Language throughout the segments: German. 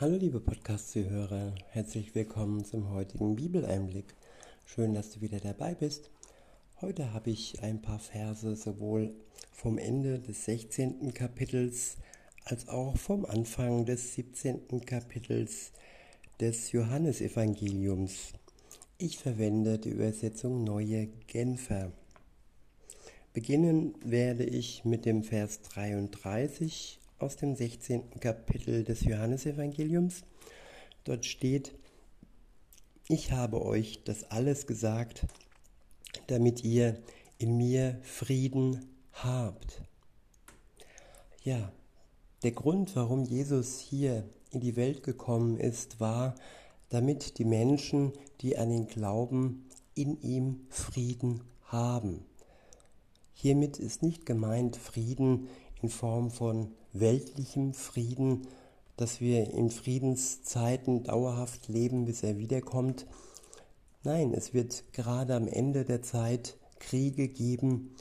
Hallo liebe Podcast-Zuhörer, herzlich willkommen zum heutigen Bibeleinblick. Schön, dass du wieder dabei bist. Heute habe ich ein paar Verse sowohl vom Ende des 16. Kapitels als auch vom Anfang des 17. Kapitels des Johannesevangeliums. Ich verwende die Übersetzung Neue Genfer. Beginnen werde ich mit dem Vers 33 aus dem 16. Kapitel des Johannesevangeliums. Dort steht, ich habe euch das alles gesagt, damit ihr in mir Frieden habt. Ja, der Grund, warum Jesus hier in die Welt gekommen ist, war, damit die Menschen, die an ihn glauben, in ihm Frieden haben. Hiermit ist nicht gemeint Frieden in Form von weltlichem Frieden, dass wir in Friedenszeiten dauerhaft leben, bis er wiederkommt. Nein, es wird gerade am Ende der Zeit Kriege geben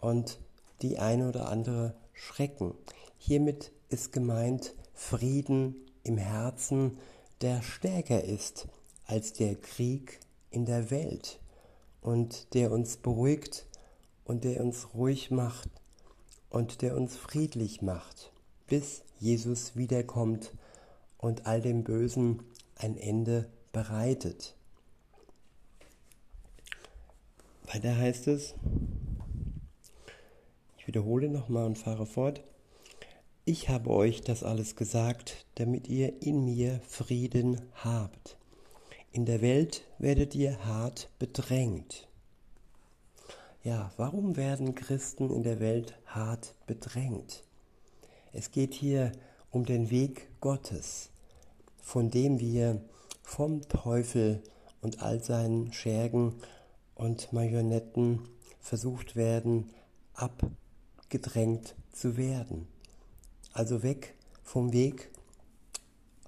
und die eine oder andere Schrecken. Hiermit ist gemeint Frieden im Herzen, der stärker ist als der Krieg in der Welt und der uns beruhigt und der uns ruhig macht und der uns friedlich macht, bis Jesus wiederkommt und all dem Bösen ein Ende bereitet. Weiter heißt es, ich wiederhole nochmal und fahre fort, ich habe euch das alles gesagt, damit ihr in mir Frieden habt. In der Welt werdet ihr hart bedrängt. Ja, warum werden Christen in der Welt hart bedrängt? Es geht hier um den Weg Gottes, von dem wir vom Teufel und all seinen Schergen und Marionetten versucht werden, abgedrängt zu werden. Also weg vom Weg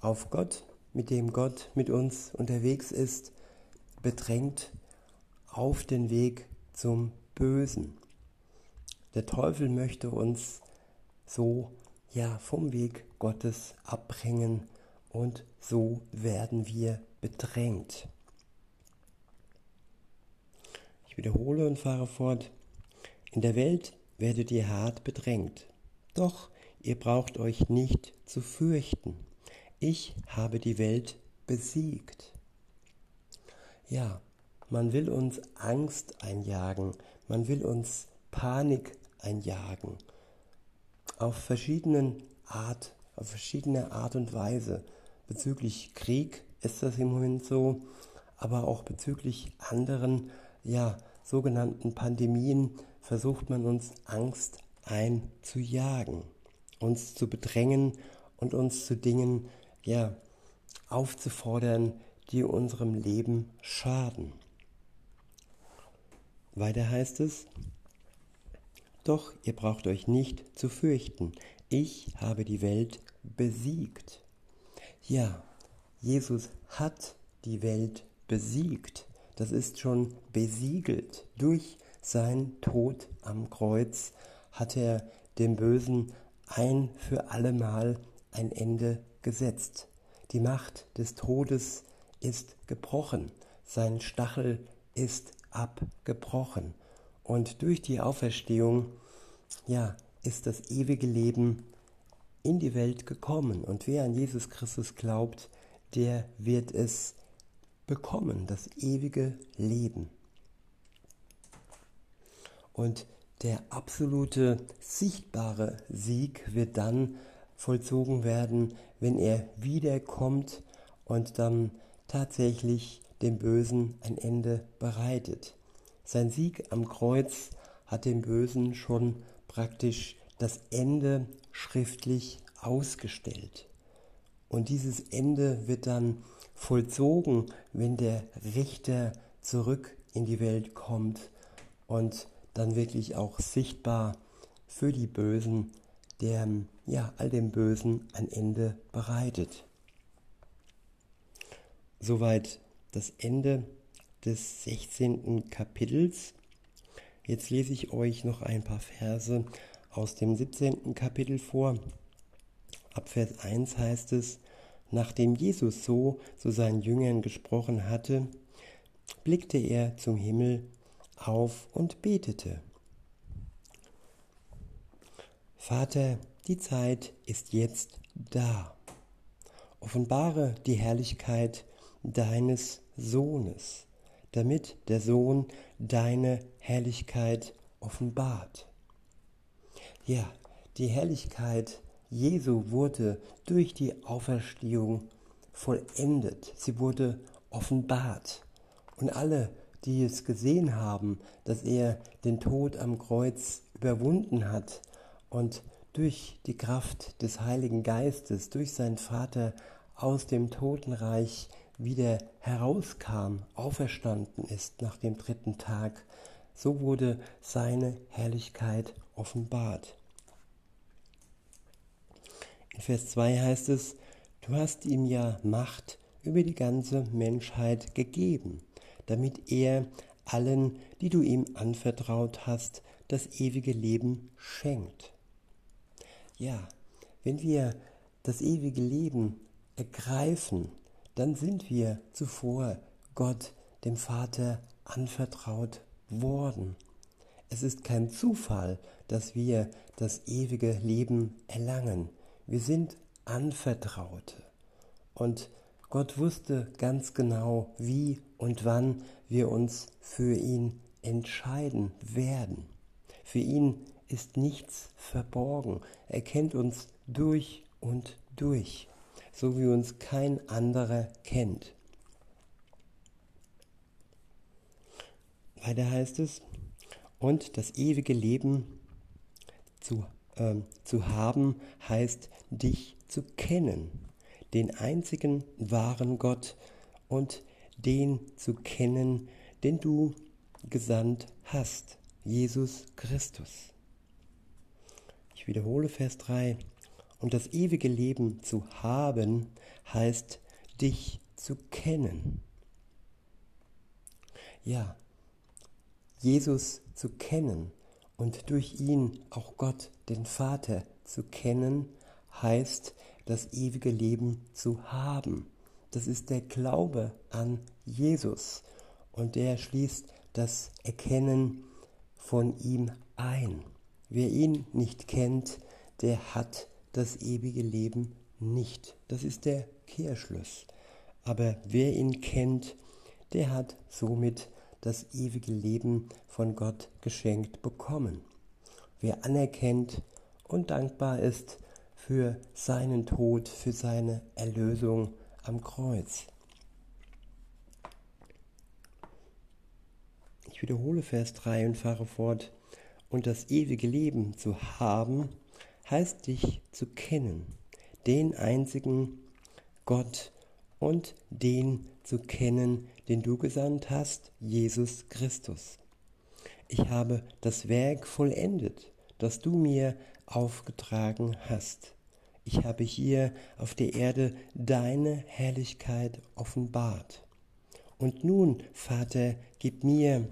auf Gott, mit dem Gott mit uns unterwegs ist, bedrängt auf den Weg zum Bösen. Der Teufel möchte uns so ja vom Weg Gottes abbringen und so werden wir bedrängt. Ich wiederhole und fahre fort. In der Welt werdet ihr hart bedrängt, doch ihr braucht euch nicht zu fürchten. Ich habe die Welt besiegt. Ja, man will uns Angst einjagen, man will uns Panik einjagen. Auf verschiedenen Art, auf verschiedene Art und Weise. Bezüglich Krieg ist das im Moment so, aber auch bezüglich anderen, ja, sogenannten Pandemien versucht man uns Angst einzujagen, uns zu bedrängen und uns zu Dingen, ja, aufzufordern, die unserem Leben schaden. Weiter heißt es, doch ihr braucht euch nicht zu fürchten, ich habe die Welt besiegt. Ja, Jesus hat die Welt besiegt. Das ist schon besiegelt. Durch seinen Tod am Kreuz hat er dem Bösen ein für allemal ein Ende gesetzt. Die Macht des Todes ist gebrochen. Sein Stachel ist abgebrochen. Und durch die Auferstehung, ja, ist das ewige Leben in die Welt gekommen. Und wer an Jesus Christus glaubt, der wird es bekommen, das ewige Leben. Und der absolute sichtbare Sieg wird dann vollzogen werden, wenn er wiederkommt und dann tatsächlich dem Bösen ein Ende bereitet. Sein Sieg am Kreuz hat dem Bösen schon praktisch das Ende schriftlich ausgestellt. Und dieses Ende wird dann vollzogen, wenn der Richter zurück in die Welt kommt und dann wirklich auch sichtbar für die Bösen, der ja all dem Bösen ein Ende bereitet. Soweit das Ende des 16. Kapitels. Jetzt lese ich euch noch ein paar Verse aus dem 17. Kapitel vor. Ab Vers 1 heißt es, Nachdem Jesus so zu seinen Jüngern gesprochen hatte, blickte er zum Himmel auf und betete. Vater, die Zeit ist jetzt da. Offenbare die Herrlichkeit deines Sohnes, damit der Sohn deine Herrlichkeit offenbart. Ja, die Herrlichkeit Jesu wurde durch die Auferstehung vollendet. Sie wurde offenbart. Und alle, die es gesehen haben, dass er den Tod am Kreuz überwunden hat und durch die Kraft des Heiligen Geistes, durch seinen Vater aus dem Totenreich wieder herauskam, auferstanden ist nach dem dritten Tag, so wurde seine Herrlichkeit offenbart. In Vers 2 heißt es, du hast ihm ja Macht über die ganze Menschheit gegeben, damit er allen, die du ihm anvertraut hast, das ewige Leben schenkt. Ja, wenn wir das ewige Leben ergreifen, dann sind wir zuvor Gott, dem Vater, anvertraut worden. Es ist kein Zufall, dass wir das ewige Leben erlangen. Wir sind Anvertraute. Und Gott wusste ganz genau, wie und wann wir uns für ihn entscheiden werden. Für ihn ist nichts verborgen. Er kennt uns durch und durch, so wie uns kein anderer kennt. Weiter heißt es, und das ewige Leben zu, äh, zu haben, heißt dich zu kennen, den einzigen wahren Gott und den zu kennen, den du gesandt hast, Jesus Christus. Ich wiederhole Vers 3. Und das ewige Leben zu haben, heißt dich zu kennen. Ja, Jesus zu kennen und durch ihn auch Gott, den Vater, zu kennen, heißt das ewige Leben zu haben. Das ist der Glaube an Jesus und der schließt das Erkennen von ihm ein. Wer ihn nicht kennt, der hat das ewige Leben nicht. Das ist der Kehrschluss. Aber wer ihn kennt, der hat somit das ewige Leben von Gott geschenkt bekommen. Wer anerkennt und dankbar ist für seinen Tod, für seine Erlösung am Kreuz. Ich wiederhole Vers 3 und fahre fort. Und das ewige Leben zu haben, heißt dich zu kennen, den einzigen Gott und den zu kennen, den du gesandt hast, Jesus Christus. Ich habe das Werk vollendet, das du mir aufgetragen hast. Ich habe hier auf der Erde deine Herrlichkeit offenbart. Und nun, Vater, gib mir,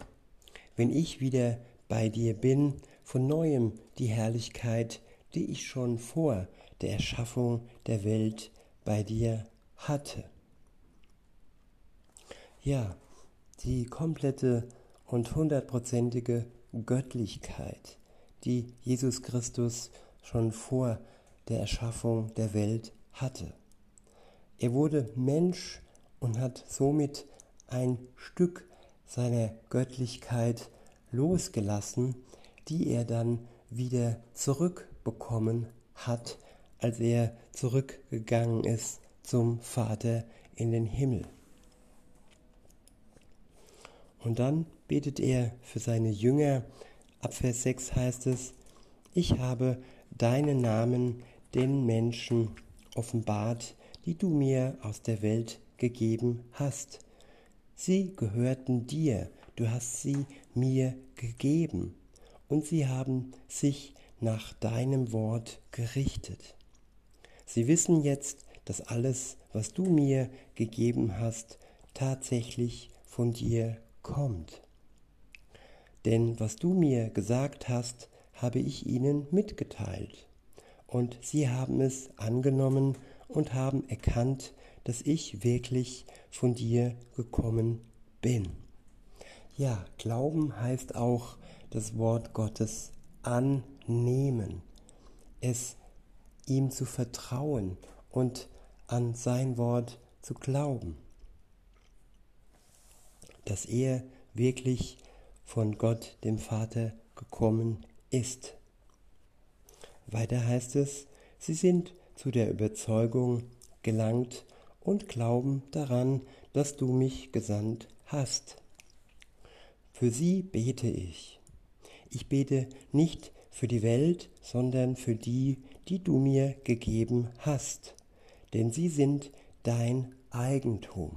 wenn ich wieder bei dir bin, von neuem die Herrlichkeit, die ich schon vor der Erschaffung der Welt bei dir hatte. Ja, die komplette und hundertprozentige Göttlichkeit, die Jesus Christus schon vor der Erschaffung der Welt hatte. Er wurde Mensch und hat somit ein Stück seiner Göttlichkeit losgelassen, die er dann wieder zurückbekommen hat, als er zurückgegangen ist zum Vater in den Himmel. Und dann betet er für seine Jünger. Ab Vers 6 heißt es, ich habe deinen Namen den Menschen offenbart, die du mir aus der Welt gegeben hast. Sie gehörten dir, du hast sie mir gegeben, und sie haben sich nach deinem Wort gerichtet. Sie wissen jetzt, dass alles, was du mir gegeben hast, tatsächlich von dir kommt. Denn was du mir gesagt hast, habe ich ihnen mitgeteilt, und sie haben es angenommen und haben erkannt, dass ich wirklich von dir gekommen bin. Ja, Glauben heißt auch das Wort Gottes annehmen, es ihm zu vertrauen und an sein Wort zu glauben, dass er wirklich von Gott, dem Vater, gekommen ist. Weiter heißt es, sie sind zu der Überzeugung gelangt und glauben daran, dass du mich gesandt hast. Für sie bete ich. Ich bete nicht für die Welt, sondern für die, die du mir gegeben hast, denn sie sind dein Eigentum.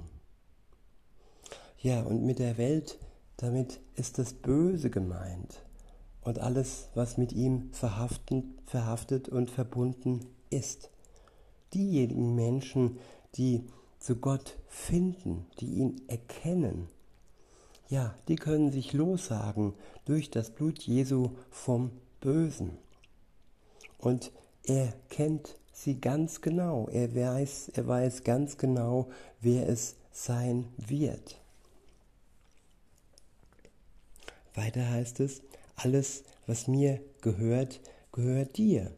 Ja, und mit der Welt, damit ist das Böse gemeint und alles, was mit ihm verhaftet und verbunden ist. Diejenigen Menschen, die zu Gott finden, die ihn erkennen, ja, die können sich lossagen durch das Blut Jesu vom Bösen. Und er kennt sie ganz genau. Er weiß, er weiß ganz genau, wer es sein wird. Weiter heißt es, alles, was mir gehört, gehört dir.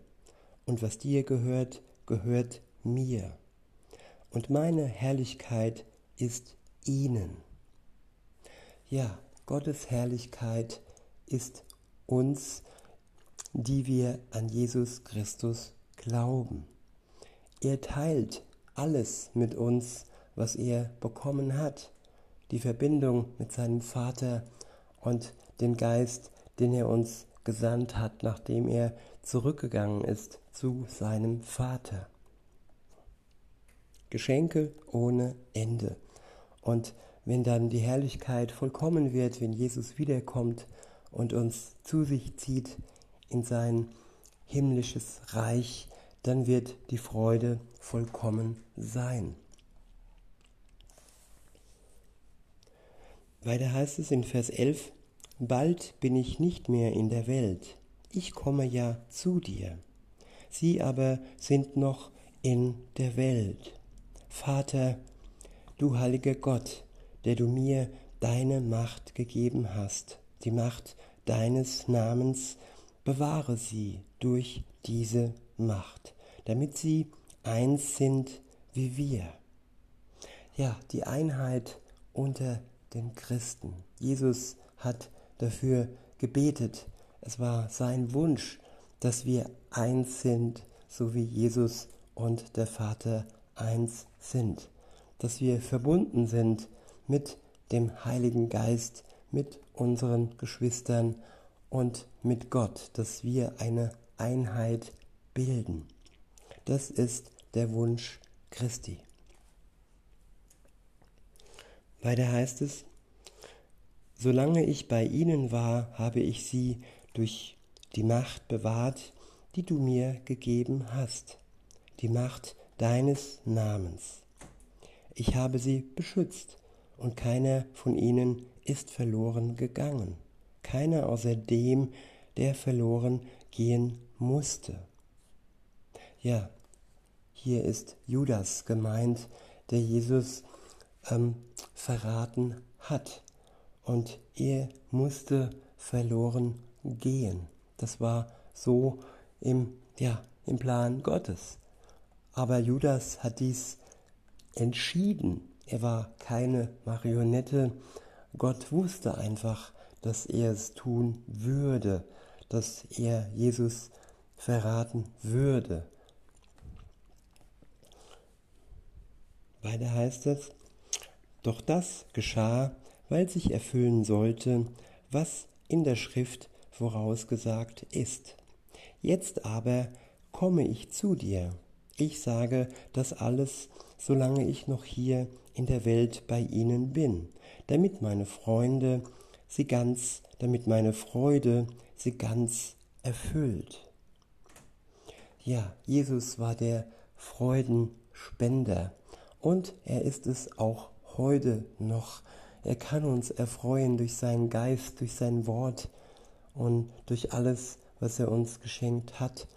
Und was dir gehört, gehört mir. Und meine Herrlichkeit ist ihnen. Ja, Gottes Herrlichkeit ist uns, die wir an Jesus Christus glauben. Er teilt alles mit uns, was er bekommen hat. Die Verbindung mit seinem Vater und den Geist, den er uns gesandt hat, nachdem er zurückgegangen ist zu seinem Vater. Geschenke ohne Ende. Und wenn dann die Herrlichkeit vollkommen wird, wenn Jesus wiederkommt und uns zu sich zieht in sein himmlisches Reich, dann wird die Freude vollkommen sein. Weiter heißt es in Vers 11, Bald bin ich nicht mehr in der Welt, ich komme ja zu dir. Sie aber sind noch in der Welt. Vater, du heiliger Gott, der du mir deine Macht gegeben hast, die Macht deines Namens, bewahre sie durch diese Macht, damit sie eins sind wie wir. Ja, die Einheit unter den Christen. Jesus hat dafür gebetet. Es war sein Wunsch, dass wir eins sind, so wie Jesus und der Vater eins sind. Dass wir verbunden sind mit dem Heiligen Geist, mit unseren Geschwistern und mit Gott, dass wir eine Einheit bilden. Das ist der Wunsch Christi. Weiter heißt es, Solange ich bei ihnen war, habe ich sie durch die Macht bewahrt, die du mir gegeben hast, die Macht deines Namens. Ich habe sie beschützt, und keiner von ihnen ist verloren gegangen, keiner außer dem, der verloren gehen musste. Ja, hier ist Judas gemeint, der Jesus ähm, verraten hat und er musste verloren gehen. Das war so im, ja, im Plan Gottes. Aber Judas hat dies entschieden. Er war keine Marionette. Gott wusste einfach, dass er es tun würde, dass er Jesus verraten würde. Weiter heißt es, doch das geschah, weil sich erfüllen sollte, was in der Schrift vorausgesagt ist. Jetzt aber komme ich zu dir. Ich sage das alles, solange ich noch hier in der Welt bei ihnen bin, damit meine Freunde sie ganz, damit meine Freude sie ganz erfüllt. Ja, Jesus war der Freudenspender und er ist es auch heute noch. Er kann uns erfreuen durch seinen Geist, durch sein Wort und durch alles, was er uns geschenkt hat.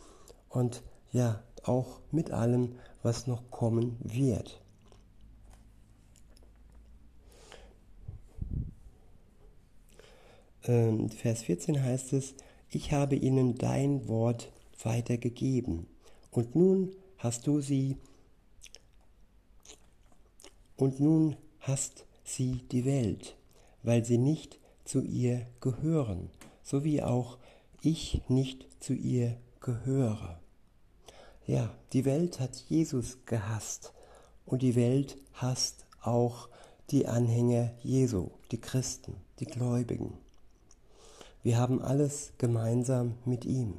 Und ja, auch mit allem, was noch kommen wird. Ähm, Vers 14 heißt es, ich habe ihnen dein Wort weitergegeben und nun hast du sie und nun hast sie die Welt, weil sie nicht zu ihr gehören, so wie auch ich nicht zu ihr gehöre. Ja, die Welt hat Jesus gehasst und die Welt hasst auch die Anhänger Jesu, die Christen, die Gläubigen. Wir haben alles gemeinsam mit ihm.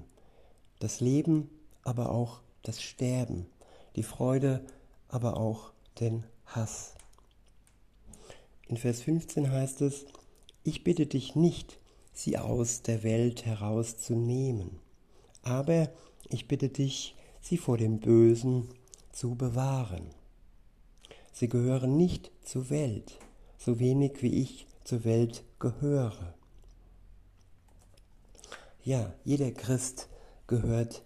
Das Leben, aber auch das Sterben, die Freude, aber auch den Hass. In Vers 15 heißt es, ich bitte dich nicht, sie aus der Welt herauszunehmen, aber ich bitte dich, sie vor dem Bösen zu bewahren. Sie gehören nicht zur Welt, so wenig wie ich zur Welt gehöre. Ja, jeder Christ gehört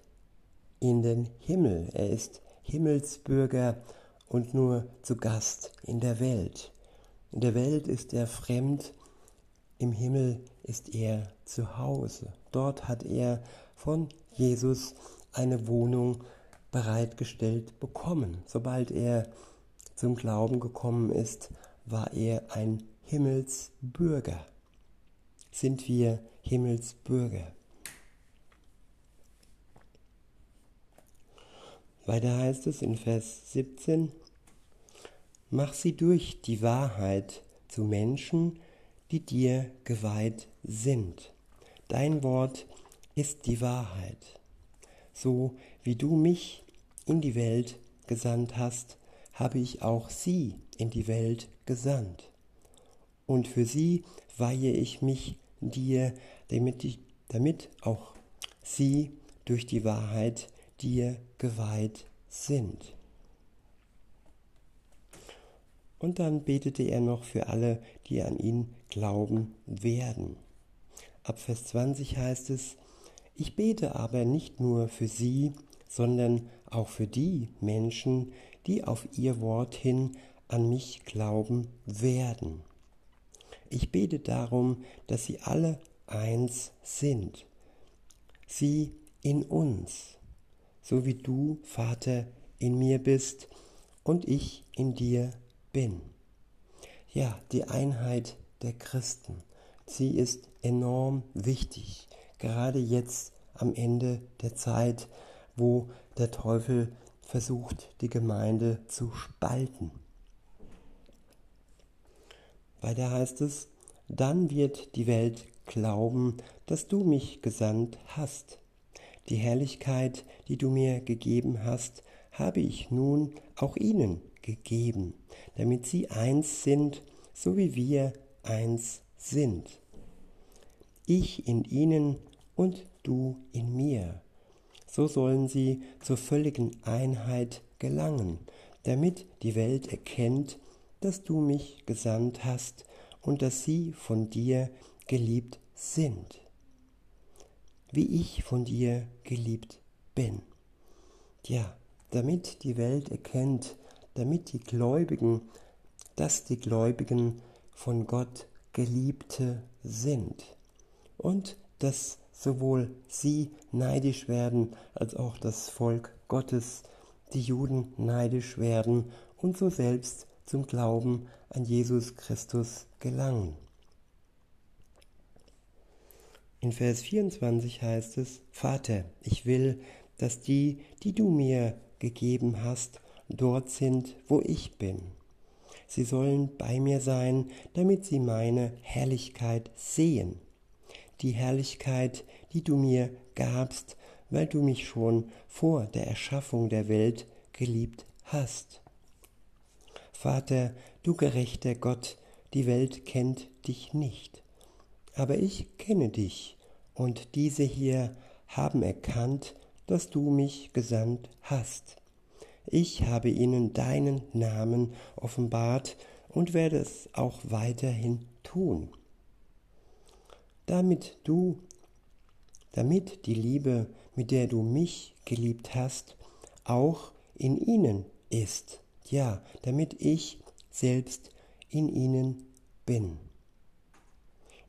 in den Himmel. Er ist Himmelsbürger und nur zu Gast in der Welt. In der Welt ist er fremd, im Himmel ist er zu Hause. Dort hat er von Jesus eine Wohnung bereitgestellt bekommen. Sobald er zum Glauben gekommen ist, war er ein Himmelsbürger. Sind wir Himmelsbürger? Weiter heißt es in Vers 17, Mach sie durch die Wahrheit zu Menschen, die dir geweiht sind. Dein Wort ist die Wahrheit. So wie du mich in die Welt gesandt hast, habe ich auch sie in die Welt gesandt. Und für sie weihe ich mich dir, damit, ich, damit auch sie durch die Wahrheit dir geweiht sind. Und dann betete er noch für alle, die an ihn glauben werden. Ab Vers 20 heißt es, ich bete aber nicht nur für sie, sondern auch für die Menschen, die auf ihr Wort hin an mich glauben werden. Ich bete darum, dass sie alle eins sind, sie in uns, so wie du, Vater, in mir bist und ich in dir bin. Ja, die Einheit der Christen, sie ist enorm wichtig, gerade jetzt am Ende der Zeit, wo der Teufel versucht, die Gemeinde zu spalten. Weiter heißt es, dann wird die Welt glauben, dass du mich gesandt hast. Die Herrlichkeit, die du mir gegeben hast, habe ich nun auch ihnen gegeben, damit sie eins sind, so wie wir eins sind. Ich in ihnen und du in mir. So sollen sie zur völligen Einheit gelangen, damit die Welt erkennt, dass du mich gesandt hast und dass sie von dir geliebt sind wie ich von dir geliebt bin. Ja, damit die Welt erkennt, damit die Gläubigen, dass die Gläubigen von Gott Geliebte sind und dass sowohl sie neidisch werden als auch das Volk Gottes, die Juden neidisch werden und so selbst zum Glauben an Jesus Christus gelangen. In Vers 24 heißt es, Vater, ich will, dass die, die du mir gegeben hast, dort sind, wo ich bin. Sie sollen bei mir sein, damit sie meine Herrlichkeit sehen. Die Herrlichkeit, die du mir gabst, weil du mich schon vor der Erschaffung der Welt geliebt hast. Vater, du gerechter Gott, die Welt kennt dich nicht aber ich kenne dich, und diese hier haben erkannt, dass du mich gesandt hast. Ich habe ihnen deinen Namen offenbart und werde es auch weiterhin tun. Damit du, damit die Liebe, mit der du mich geliebt hast, auch in ihnen ist. Ja, damit ich selbst in ihnen bin.